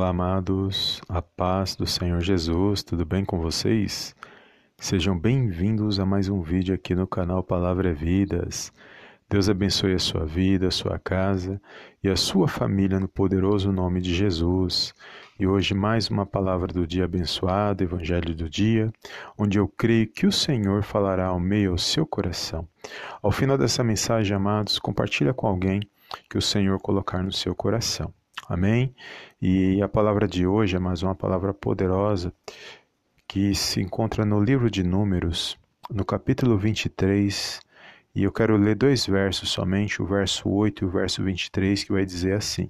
Olá, amados, a paz do Senhor Jesus, tudo bem com vocês? Sejam bem-vindos a mais um vídeo aqui no canal Palavra é Vidas. Deus abençoe a sua vida, a sua casa e a sua família no poderoso nome de Jesus. E hoje mais uma palavra do dia abençoada, Evangelho do dia, onde eu creio que o Senhor falará ao meio ao seu coração. Ao final dessa mensagem, amados, compartilha com alguém que o Senhor colocar no seu coração. Amém? E a palavra de hoje é mais uma palavra poderosa que se encontra no livro de Números, no capítulo 23, e eu quero ler dois versos somente, o verso 8 e o verso 23, que vai dizer assim.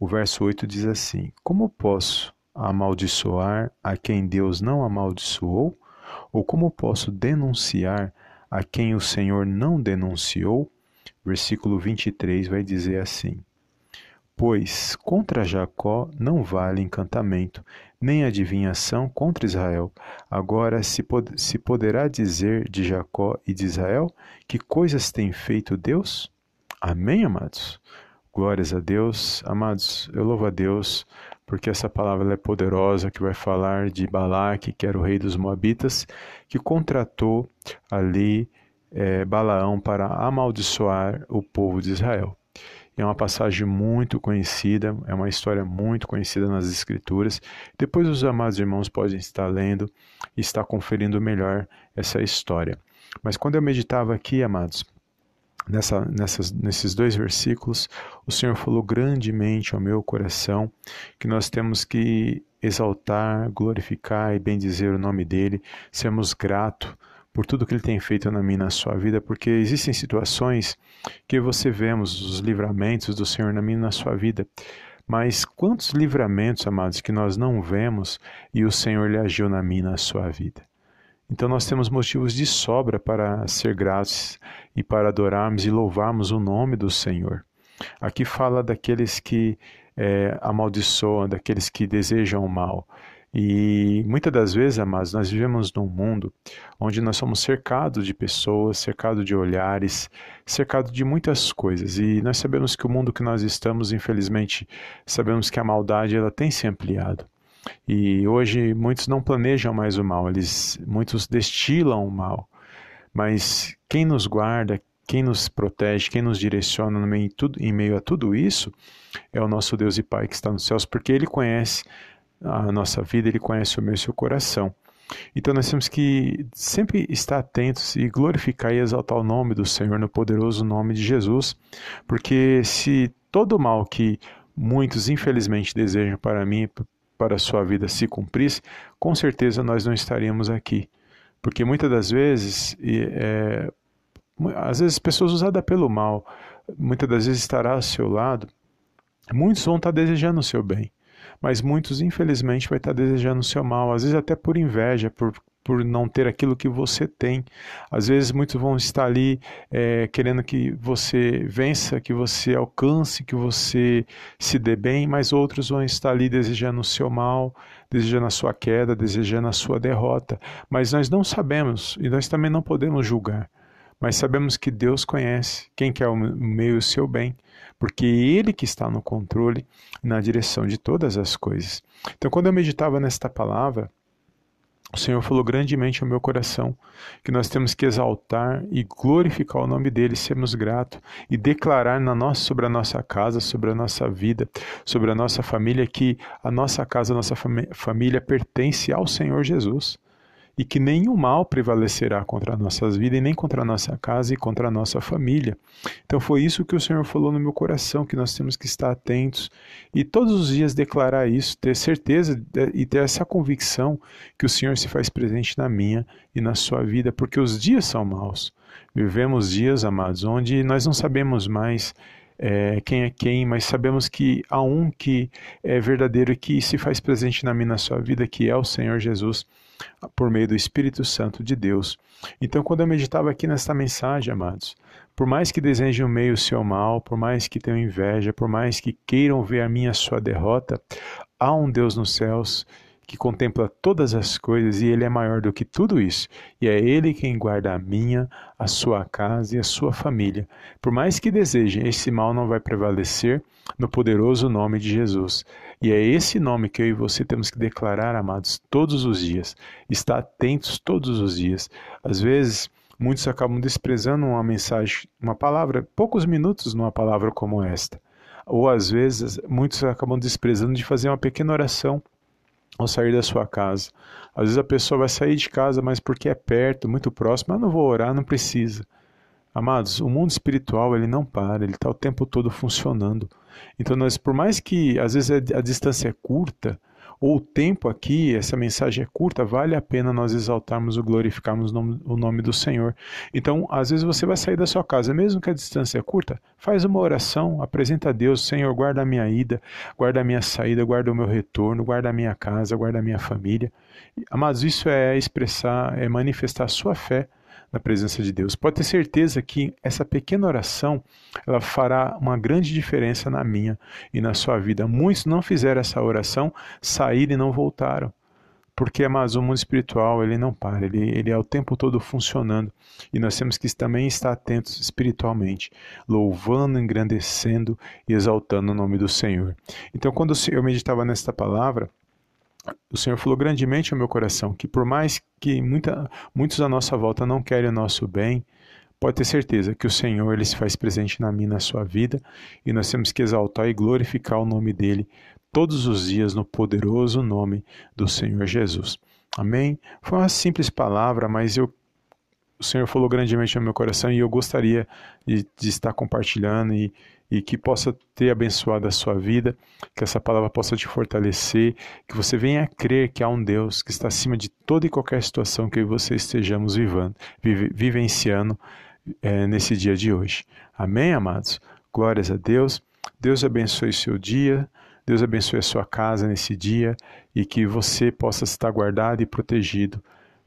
O verso 8 diz assim: Como posso amaldiçoar a quem Deus não amaldiçoou? Ou como posso denunciar a quem o Senhor não denunciou? Versículo 23 vai dizer assim: Pois contra Jacó não vale encantamento, nem adivinhação contra Israel. Agora se, pod se poderá dizer de Jacó e de Israel que coisas tem feito Deus? Amém, amados? Glórias a Deus. Amados, eu louvo a Deus porque essa palavra é poderosa que vai falar de Balaque, que era o rei dos Moabitas, que contratou ali é, Balaão para amaldiçoar o povo de Israel. É uma passagem muito conhecida, é uma história muito conhecida nas Escrituras. Depois os amados irmãos podem estar lendo e estar conferindo melhor essa história. Mas quando eu meditava aqui, amados, nessa, nessas, nesses dois versículos, o Senhor falou grandemente ao meu coração que nós temos que exaltar, glorificar e bendizer o nome dele, sermos gratos por tudo que Ele tem feito na minha na sua vida, porque existem situações que você vemos os livramentos do Senhor na minha na sua vida. Mas quantos livramentos, amados, que nós não vemos e o Senhor lhe agiu na minha na sua vida? Então nós temos motivos de sobra para ser gratos e para adorarmos e louvarmos o nome do Senhor. Aqui fala daqueles que é, amaldiçoam, daqueles que desejam o mal. E muitas das vezes, amados, nós vivemos num mundo onde nós somos cercados de pessoas, cercados de olhares, cercados de muitas coisas. E nós sabemos que o mundo que nós estamos, infelizmente, sabemos que a maldade ela tem se ampliado. E hoje muitos não planejam mais o mal, eles muitos destilam o mal. Mas quem nos guarda, quem nos protege, quem nos direciona no meio, em meio a tudo isso é o nosso Deus e Pai que está nos céus, porque Ele conhece a nossa vida, Ele conhece o meu e o seu coração. Então nós temos que sempre estar atentos e glorificar e exaltar o nome do Senhor no poderoso nome de Jesus, porque se todo o mal que muitos infelizmente desejam para mim, para a sua vida se cumprisse, com certeza nós não estaríamos aqui. Porque muitas das vezes, é, às vezes pessoas usadas pelo mal, muitas das vezes estará ao seu lado, muitos vão estar desejando o seu bem mas muitos, infelizmente, vai estar desejando o seu mal, às vezes até por inveja, por, por não ter aquilo que você tem. Às vezes muitos vão estar ali é, querendo que você vença, que você alcance, que você se dê bem, mas outros vão estar ali desejando o seu mal, desejando a sua queda, desejando a sua derrota. Mas nós não sabemos e nós também não podemos julgar mas sabemos que Deus conhece quem quer o meio e o seu bem, porque Ele que está no controle, na direção de todas as coisas. Então, quando eu meditava nesta palavra, o Senhor falou grandemente ao meu coração que nós temos que exaltar e glorificar o nome dele, sermos gratos e declarar na nossa, sobre a nossa casa, sobre a nossa vida, sobre a nossa família, que a nossa casa, a nossa família pertence ao Senhor Jesus e que nenhum mal prevalecerá contra nossas vidas e nem contra a nossa casa e contra a nossa família. Então foi isso que o Senhor falou no meu coração, que nós temos que estar atentos e todos os dias declarar isso, ter certeza e ter essa convicção que o Senhor se faz presente na minha e na sua vida, porque os dias são maus. Vivemos dias, amados, onde nós não sabemos mais é, quem é quem, mas sabemos que há um que é verdadeiro e que se faz presente na minha na sua vida, que é o Senhor Jesus, por meio do Espírito Santo de Deus. Então, quando eu meditava aqui nesta mensagem, amados, por mais que desejem o meio o seu mal, por mais que tenham inveja, por mais que queiram ver a minha sua derrota, há um Deus nos céus que contempla todas as coisas e ele é maior do que tudo isso. E é ele quem guarda a minha, a sua casa e a sua família. Por mais que desejem, esse mal não vai prevalecer no poderoso nome de Jesus. E é esse nome que eu e você temos que declarar, amados, todos os dias. Estar atentos todos os dias. Às vezes, muitos acabam desprezando uma mensagem, uma palavra, poucos minutos numa palavra como esta. Ou às vezes, muitos acabam desprezando de fazer uma pequena oração ao sair da sua casa. Às vezes a pessoa vai sair de casa, mas porque é perto, muito próximo, ah, não vou orar, não precisa. Amados, o mundo espiritual ele não para, ele está o tempo todo funcionando. Então, nós, por mais que às vezes a distância é curta, ou o tempo aqui, essa mensagem é curta, vale a pena nós exaltarmos ou glorificarmos o nome do Senhor. Então, às vezes você vai sair da sua casa, mesmo que a distância é curta, faz uma oração, apresenta a Deus, Senhor, guarda a minha ida, guarda a minha saída, guarda o meu retorno, guarda a minha casa, guarda a minha família. Amados, isso é expressar, é manifestar a sua fé na presença de Deus. Pode ter certeza que essa pequena oração ela fará uma grande diferença na minha e na sua vida. Muitos não fizeram essa oração, saíram e não voltaram. Porque mas o mundo espiritual ele não para, ele, ele é o tempo todo funcionando e nós temos que também estar atentos espiritualmente, louvando, engrandecendo e exaltando o nome do Senhor. Então, quando eu meditava nesta palavra, o Senhor falou grandemente ao meu coração que por mais que muita, muitos à nossa volta não querem o nosso bem, pode ter certeza que o Senhor ele se faz presente na minha, na sua vida, e nós temos que exaltar e glorificar o nome dele todos os dias no poderoso nome do Senhor Jesus. Amém? Foi uma simples palavra, mas eu o Senhor falou grandemente no meu coração e eu gostaria de, de estar compartilhando e, e que possa ter abençoado a sua vida, que essa palavra possa te fortalecer, que você venha a crer que há um Deus que está acima de toda e qualquer situação que você estejamos vivendo, vive, vivenciando é, nesse dia de hoje. Amém, amados? Glórias a Deus. Deus abençoe seu dia. Deus abençoe a sua casa nesse dia e que você possa estar guardado e protegido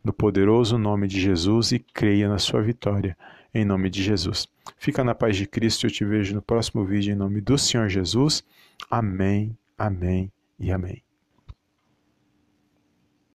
no poderoso nome de Jesus e creia na sua vitória, em nome de Jesus. Fica na paz de Cristo, eu te vejo no próximo vídeo em nome do Senhor Jesus. Amém, amém e amém.